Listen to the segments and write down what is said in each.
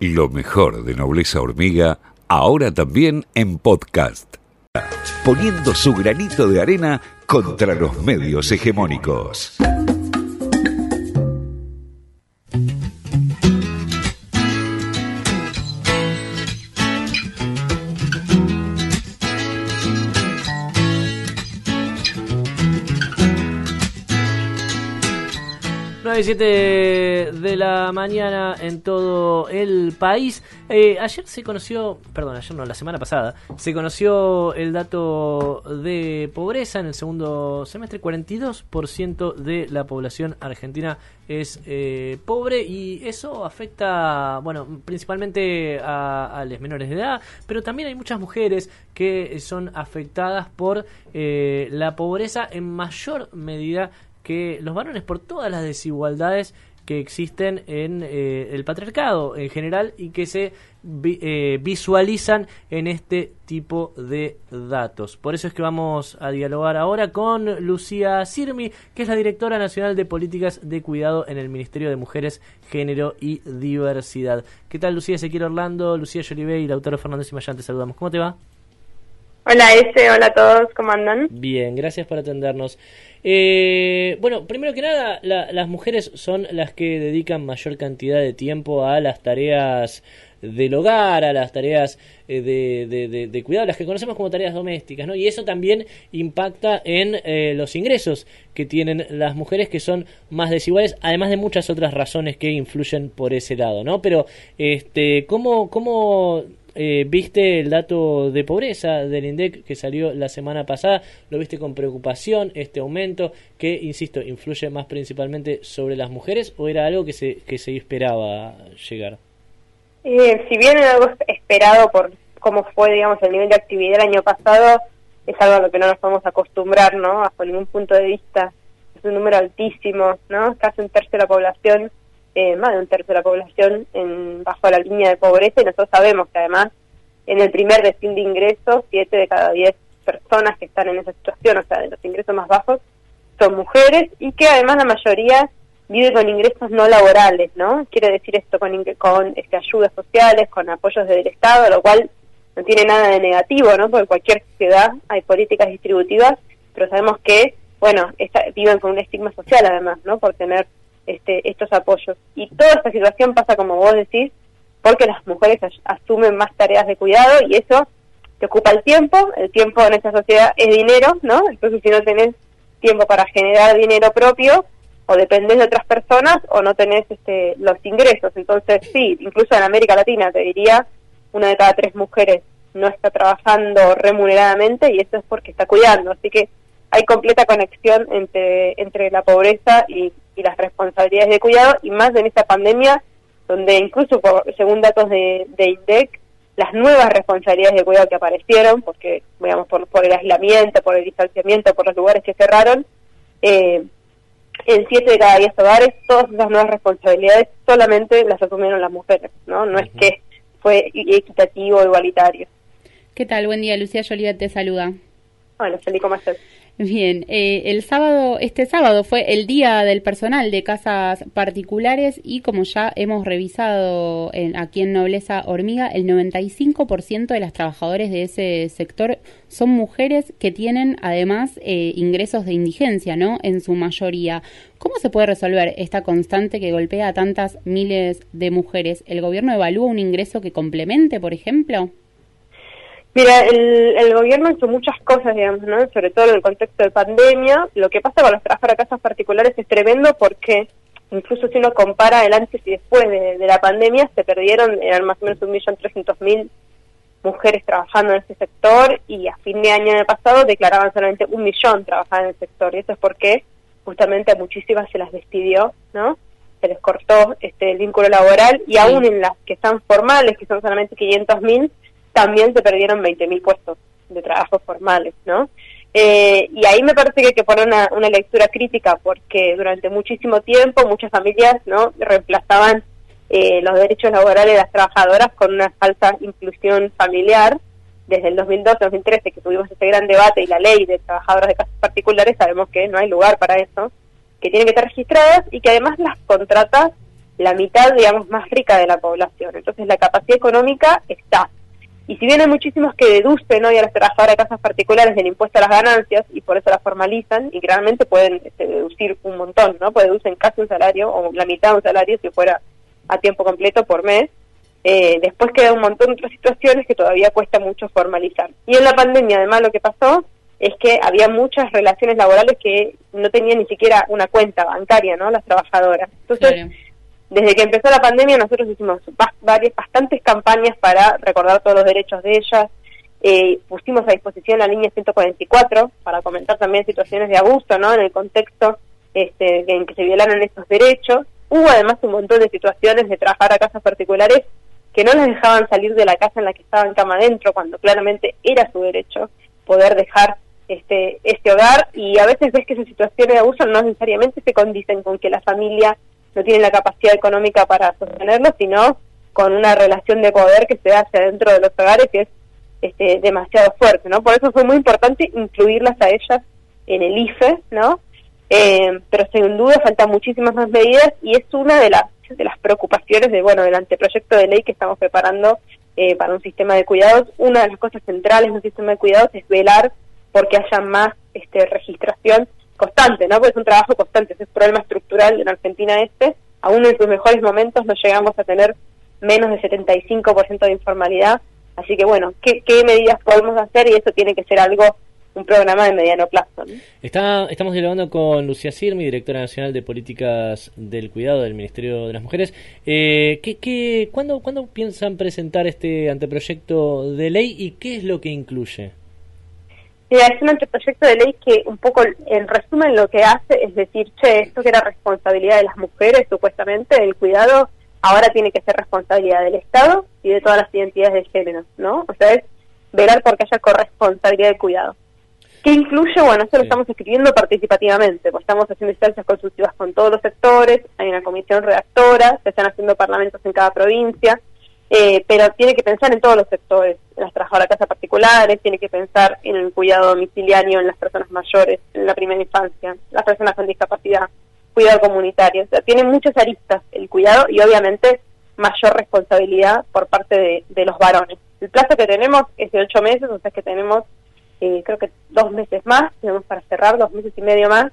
Lo mejor de Nobleza Hormiga, ahora también en podcast. Poniendo su granito de arena contra los medios hegemónicos. 7 de la mañana en todo el país. Eh, ayer se conoció, perdón, ayer no, la semana pasada, se conoció el dato de pobreza en el segundo semestre. 42% de la población argentina es eh, pobre y eso afecta, bueno, principalmente a, a los menores de edad, pero también hay muchas mujeres que son afectadas por eh, la pobreza en mayor medida que los varones, por todas las desigualdades que existen en eh, el patriarcado en general y que se eh, visualizan en este tipo de datos. Por eso es que vamos a dialogar ahora con Lucía Sirmi, que es la directora nacional de políticas de cuidado en el Ministerio de Mujeres, Género y Diversidad. ¿Qué tal Lucía Ezequiel Orlando, Lucía Yolivé y Lautaro Fernández y Mayán? Te saludamos. ¿Cómo te va? Hola Ese, hola a todos, ¿cómo andan? Bien, gracias por atendernos. Eh, bueno, primero que nada, las mujeres son las que dedican mayor cantidad de tiempo a las tareas del hogar, a las tareas eh, de, cuidado, las que conocemos como tareas domésticas, ¿no? Y eso también impacta en eh, los ingresos que tienen las mujeres, que son más desiguales, además de muchas otras razones que influyen por ese lado, ¿no? Pero, este, ¿cómo, cómo eh, ¿Viste el dato de pobreza del INDEC que salió la semana pasada? ¿Lo viste con preocupación este aumento que, insisto, influye más principalmente sobre las mujeres o era algo que se, que se esperaba llegar? Eh, si bien era algo esperado por cómo fue, digamos, el nivel de actividad el año pasado, es algo a lo que no nos podemos acostumbrar, ¿no? Bajo ningún punto de vista. Es un número altísimo, ¿no? Casi un tercio de la población eh, más de un tercio de la población en, bajo la línea de pobreza y nosotros sabemos que además en el primer destino de ingresos, siete de cada diez personas que están en esa situación, o sea, de los ingresos más bajos, son mujeres y que además la mayoría vive con ingresos no laborales, ¿no? Quiere decir esto con, con este, ayudas sociales, con apoyos del Estado, lo cual no tiene nada de negativo, ¿no? Porque en cualquier sociedad hay políticas distributivas, pero sabemos que, bueno, viven con un estigma social además, ¿no? Por tener este, estos apoyos. Y toda esta situación pasa, como vos decís, porque las mujeres asumen más tareas de cuidado y eso te ocupa el tiempo, el tiempo en esta sociedad es dinero, ¿no? Entonces si no tenés tiempo para generar dinero propio, o dependés de otras personas o no tenés este, los ingresos. Entonces sí, incluso en América Latina te diría, una de cada tres mujeres no está trabajando remuneradamente y eso es porque está cuidando. Así que hay completa conexión entre, entre la pobreza y, las responsabilidades de cuidado, y más en esta pandemia, donde incluso según datos de, INDEC, las nuevas responsabilidades de cuidado que aparecieron, porque digamos por, por el aislamiento, por el distanciamiento, por los lugares que cerraron, eh, en siete de cada diez hogares, todas esas nuevas responsabilidades solamente las asumieron las mujeres, ¿no? No es que fue equitativo, igualitario. ¿Qué tal? Buen día, Lucía Joliet te saluda. Hola, Feli, ¿cómo estás? Bien, eh, el sábado, este sábado fue el día del personal de casas particulares y como ya hemos revisado en, aquí en Nobleza Hormiga, el 95% de las trabajadoras de ese sector son mujeres que tienen además eh, ingresos de indigencia, ¿no? En su mayoría. ¿Cómo se puede resolver esta constante que golpea a tantas miles de mujeres? ¿El gobierno evalúa un ingreso que complemente, por ejemplo? Mira, el, gobierno hizo muchas cosas, digamos, ¿no? Sobre todo en el contexto de pandemia. Lo que pasa con los trabajadores de casas particulares es tremendo porque incluso si uno compara el antes y después de, la pandemia, se perdieron, eran más o menos un millón trescientos mil mujeres trabajando en ese sector y a fin de año pasado declaraban solamente un millón trabajando en el sector. Y eso es porque justamente a muchísimas se las despidió, ¿no? Se les cortó este, el vínculo laboral y aún en las que están formales, que son solamente 500 mil, también se perdieron 20.000 puestos de trabajo formales, ¿no? Eh, y ahí me parece que hay que poner una, una, lectura crítica porque durante muchísimo tiempo muchas familias no reemplazaban eh, los derechos laborales de las trabajadoras con una falsa inclusión familiar. Desde el 2012-2013 que tuvimos ese gran debate y la ley de trabajadoras de casas particulares sabemos que no hay lugar para eso, que tienen que estar registradas y que además las contratas la mitad, digamos, más rica de la población. Entonces la capacidad económica está. Y si bien hay muchísimos que deducen hoy a las trabajadoras de casas particulares del impuesto a las ganancias y por eso las formalizan y realmente pueden este, deducir un montón, ¿no? Pues deducen casi un salario o la mitad de un salario si fuera a tiempo completo por mes. Eh, después queda un montón de otras situaciones que todavía cuesta mucho formalizar. Y en la pandemia además lo que pasó es que había muchas relaciones laborales que no tenían ni siquiera una cuenta bancaria, ¿no? Las trabajadoras. Entonces, desde que empezó la pandemia nosotros hicimos varias, bastantes campañas para recordar todos los derechos de ellas. Eh, pusimos a disposición la línea 144 para comentar también situaciones de abuso, ¿no? En el contexto este, en que se violaron estos derechos. Hubo además un montón de situaciones de trabajar a casas particulares que no les dejaban salir de la casa en la que estaban cama adentro, cuando claramente era su derecho poder dejar este, este hogar. Y a veces ves que esas situaciones de abuso no necesariamente se condicen con que la familia no tienen la capacidad económica para sostenerlo, sino con una relación de poder que se hace dentro de los hogares que es este, demasiado fuerte, ¿no? Por eso fue muy importante incluirlas a ellas en el IFE, ¿no? Eh, pero sin duda faltan muchísimas más medidas y es una de las de las preocupaciones de bueno del anteproyecto de ley que estamos preparando eh, para un sistema de cuidados. Una de las cosas centrales de un sistema de cuidados es velar porque haya más este, registración constante, ¿no? Porque es un trabajo constante, es un problema estructural en Argentina este. Aún en sus mejores momentos no llegamos a tener menos de 75% de informalidad. Así que bueno, ¿qué, medidas podemos hacer? Y eso tiene que ser algo un programa de mediano plazo. Está, estamos dialogando con Lucía Sirmi, directora nacional de políticas del cuidado del Ministerio de las Mujeres. Eh, ¿qué, qué, cuándo, ¿Cuándo piensan presentar este anteproyecto de ley y qué es lo que incluye? Es un anteproyecto de ley que un poco, en resumen, lo que hace es decir, che, esto que era responsabilidad de las mujeres, supuestamente, el cuidado, ahora tiene que ser responsabilidad del Estado y de todas las identidades de género, ¿no? O sea, es velar porque haya corresponsabilidad de cuidado. ¿Qué incluye? Bueno, eso lo estamos escribiendo participativamente, pues estamos haciendo instancias consultivas con todos los sectores, hay una comisión redactora, se están haciendo parlamentos en cada provincia, eh, pero tiene que pensar en todos los sectores, en las trabajadoras de casa particulares, tiene que pensar en el cuidado domiciliario, en las personas mayores, en la primera infancia, las personas con discapacidad, cuidado comunitario. O sea, tiene muchas aristas el cuidado y obviamente mayor responsabilidad por parte de, los varones. El plazo que tenemos es de ocho meses, o sea que tenemos eh, creo que dos meses más, tenemos para cerrar dos meses y medio más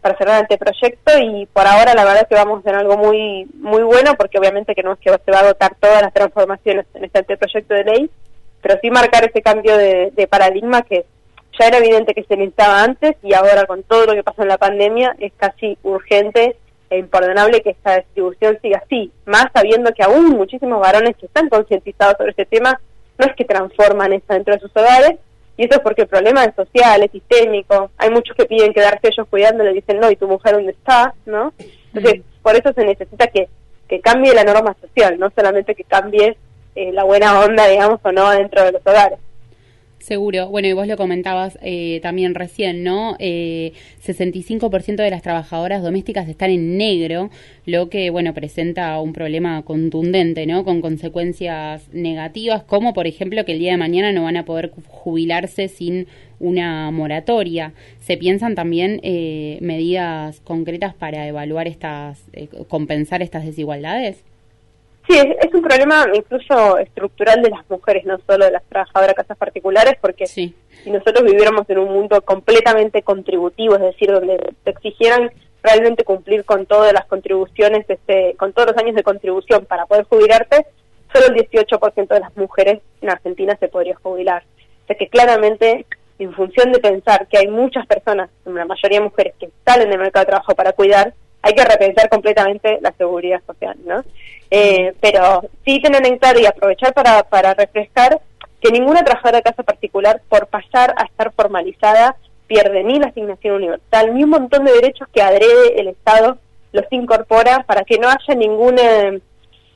para cerrar este proyecto y por ahora la verdad es que vamos a hacer algo muy muy bueno porque obviamente que no es que se va a dotar todas las transformaciones en este anteproyecto de ley, pero sí marcar ese cambio de, paradigma que ya era evidente que se necesitaba antes y ahora con todo lo que pasó en la pandemia es casi urgente e imperdonable que esta distribución siga así, más sabiendo que aún muchísimos varones que están concientizados sobre este tema no es que transforman esto dentro de sus hogares, y eso es porque el problema es social, es sistémico. Hay muchos que piden quedarse ellos cuidando, le dicen, no, ¿y tu mujer dónde está? ¿no? Entonces, por eso se necesita que, que cambie la norma social, no solamente que cambie eh, la buena onda, digamos, o no dentro de los hogares. Seguro. Bueno, y vos lo comentabas eh, también recién, ¿no? Eh, 65% de las trabajadoras domésticas están en negro, lo que, bueno, presenta un problema contundente, ¿no? Con consecuencias negativas, como por ejemplo que el día de mañana no van a poder jubilarse sin una moratoria. ¿Se piensan también eh, medidas concretas para evaluar estas, eh, compensar estas desigualdades? Sí, es, un problema incluso estructural de las mujeres, no solo de las trabajadoras de casas particulares, porque si nosotros viviéramos en un mundo completamente contributivo, es decir, donde te exigieran realmente cumplir con todas las contribuciones, este, con todos los años de contribución para poder jubilarte, solo el 18% de las mujeres en Argentina se podría jubilar. O sea que claramente, en función de pensar que hay muchas personas, la mayoría de mujeres, que salen del mercado de trabajo para cuidar, hay que repensar completamente la seguridad social, ¿no? Eh, pero sí tener en claro y aprovechar para, para refrescar que ninguna trabajadora de casa particular, por pasar a estar formalizada, pierde ni la asignación universal, ni un montón de derechos que adrede el Estado los incorpora para que no haya ninguna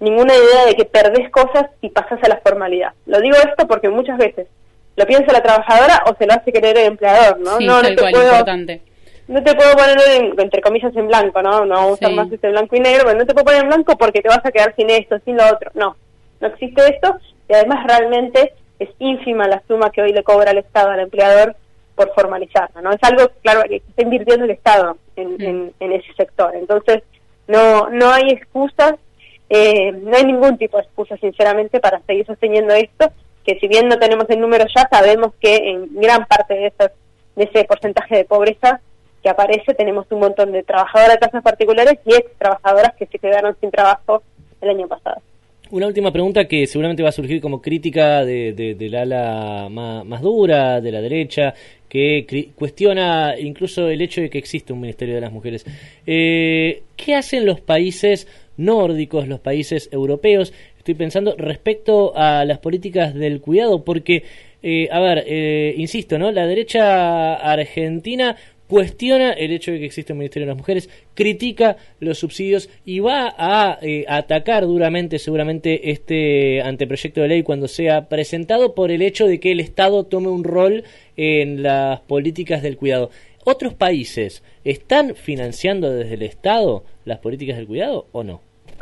ninguna idea de que perdés cosas si pasas a la formalidad. Lo digo esto porque muchas veces lo piensa la trabajadora o se lo hace querer el empleador, ¿no? no, no te puedo, importante no te puedo poner entre comillas en blanco, ¿no? No vamos a usar más este blanco y negro, pero no te puedo poner en blanco porque te vas a quedar sin esto, sin lo otro. No, no existe esto y además realmente es ínfima la suma que hoy le cobra el Estado al empleador por formalizarla, ¿no? Es algo, claro, que está invirtiendo el Estado en, en, ese sector. Entonces, no, no hay excusas eh, no hay ningún tipo de excusa, sinceramente, para seguir sosteniendo esto, que si bien no tenemos el número ya, sabemos que en gran parte de, esos, de ese porcentaje de pobreza que aparece tenemos un montón de trabajadoras de casas particulares y ex trabajadoras que se quedaron sin trabajo el año pasado. Una última pregunta que seguramente va a surgir como crítica de, del ala más, dura, de la derecha, que cuestiona incluso el hecho de que existe un Ministerio de las Mujeres. Eh, ¿Qué hacen los países nórdicos, los países europeos? Estoy pensando respecto a las políticas del cuidado, porque, eh, a ver, eh, insisto, ¿no? La derecha argentina cuestiona el hecho de que existe un Ministerio de las Mujeres, critica los subsidios y va a eh, atacar duramente seguramente este anteproyecto de ley cuando sea presentado por el hecho de que el Estado tome un rol en las políticas del cuidado. ¿Otros países están financiando desde el Estado las políticas del cuidado o no?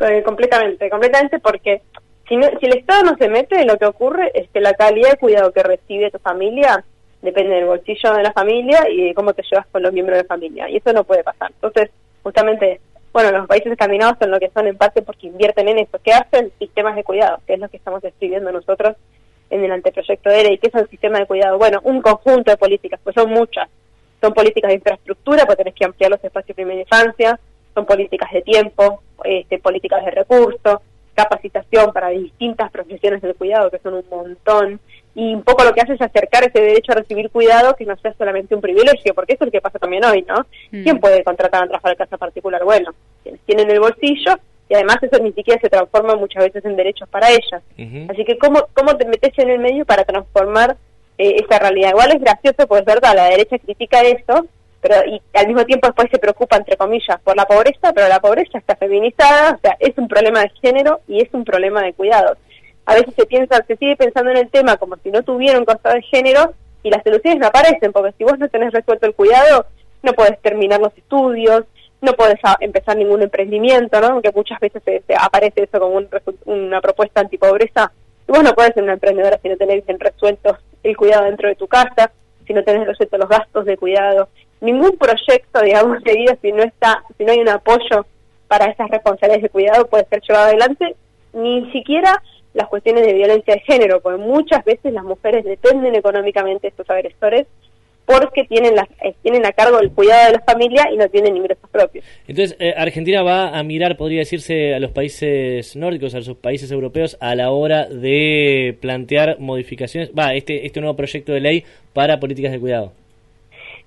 Eh, completamente, completamente porque si, si el Estado no se mete, lo que ocurre es que la calidad de cuidado que recibe tu familia depende del bolsillo de la familia y de cómo te llevas con los miembros de la familia. Y eso no puede pasar. Entonces, justamente, bueno, los países escandinavos son lo que son en parte porque invierten en eso. ¿Qué hacen? Sistemas de cuidado, que es lo que estamos escribiendo nosotros en el anteproyecto de ley. ¿Qué es el sistema de cuidado? Bueno, un conjunto de políticas, pues son muchas. Son políticas de infraestructura, pues tenés que ampliar los espacios de primera infancia, son políticas de tiempo, este, políticas de recursos, capacitación para distintas profesiones del cuidado, que son un montón, y un poco lo que hace es acercar ese derecho a recibir cuidado que no sea solamente un privilegio, porque eso es lo que pasa también hoy, ¿no? Mm. ¿Quién puede contratar a trabajar en casa particular? Bueno, quienes tienen el bolsillo y además eso ni siquiera se transforma muchas veces en derechos para ellas. Así que, ¿cómo, ¿cómo te metes en el medio para transformar eh, esa realidad? Igual es gracioso, pues es verdad, la derecha critica eso, pero y al mismo tiempo después se preocupa, entre comillas, por la pobreza, pero la pobreza está feminizada, o sea, es un problema de género y es un problema de cuidados a veces se piensa, se sigue pensando en el tema como si no tuviera un costado de género y las soluciones no aparecen, porque si vos no tenés resuelto el cuidado, no puedes terminar los estudios, no puedes empezar ningún emprendimiento, ¿no? Aunque muchas veces se, aparece eso como una propuesta antipobreza. Y vos no puedes ser una emprendedora si no tenés bien resuelto el cuidado dentro de tu casa, si no tenés resuelto los gastos de cuidado. Ningún proyecto, digamos, de vida, si no está, si no hay un apoyo para esas responsabilidades de cuidado, puede ser llevado adelante, ni siquiera las cuestiones de violencia de género, porque muchas veces las mujeres dependen económicamente de estos agresores porque tienen, la, eh, tienen a cargo el cuidado de la familia y no tienen ingresos propios. Entonces, eh, Argentina va a mirar, podría decirse, a los países nórdicos, a los países europeos, a la hora de plantear modificaciones, va, este, este nuevo proyecto de ley para políticas de cuidado.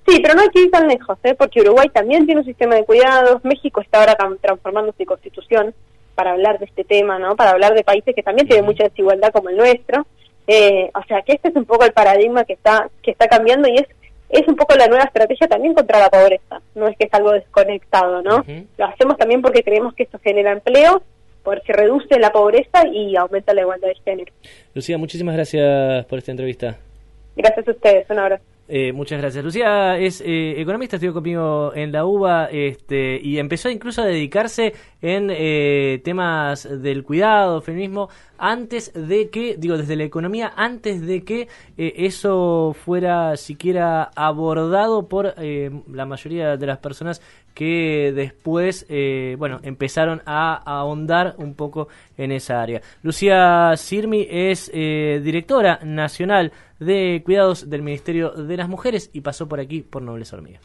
Sí, pero no hay que ir tan lejos, ¿eh? porque Uruguay también tiene un sistema de cuidados, México está ahora transformando su constitución, para hablar de este tema, ¿no? Para hablar de países que también tienen mucha desigualdad como el nuestro. Eh, o sea, que este es un poco el paradigma que está que está cambiando y es es un poco la nueva estrategia también contra la pobreza. No es que es algo desconectado, ¿no? Lo hacemos también porque creemos que esto genera empleo, porque reduce la pobreza y aumenta la igualdad de género. Lucía, muchísimas gracias por esta entrevista. Gracias a ustedes, un abrazo. Eh, muchas gracias. Lucía es eh, economista, estudió conmigo en la UBA este, y empezó incluso a dedicarse en eh, temas del cuidado, feminismo, antes de que, digo, desde la economía, antes de que eso fuera siquiera abordado por la mayoría de las personas que después, bueno, empezaron a, a, ahondar un poco en esa área. Lucía Sirmi es directora nacional de Cuidados del Ministerio de las Mujeres y pasó por aquí por Nobles Hormiga.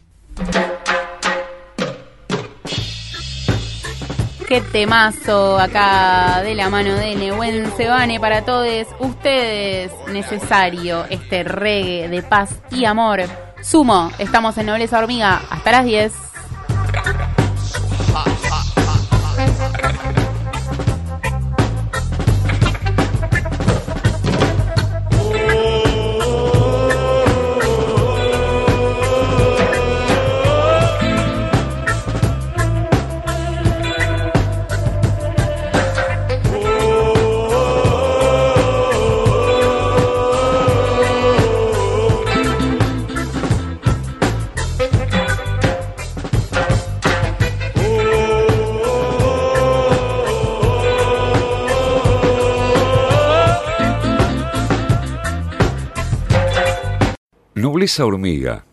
Qué temazo acá de la mano de Nehuen Sebane para todos ustedes. Necesario este reggae de paz y amor. Sumo, estamos en Nobleza Hormiga hasta las 10. Nobleza Hormiga,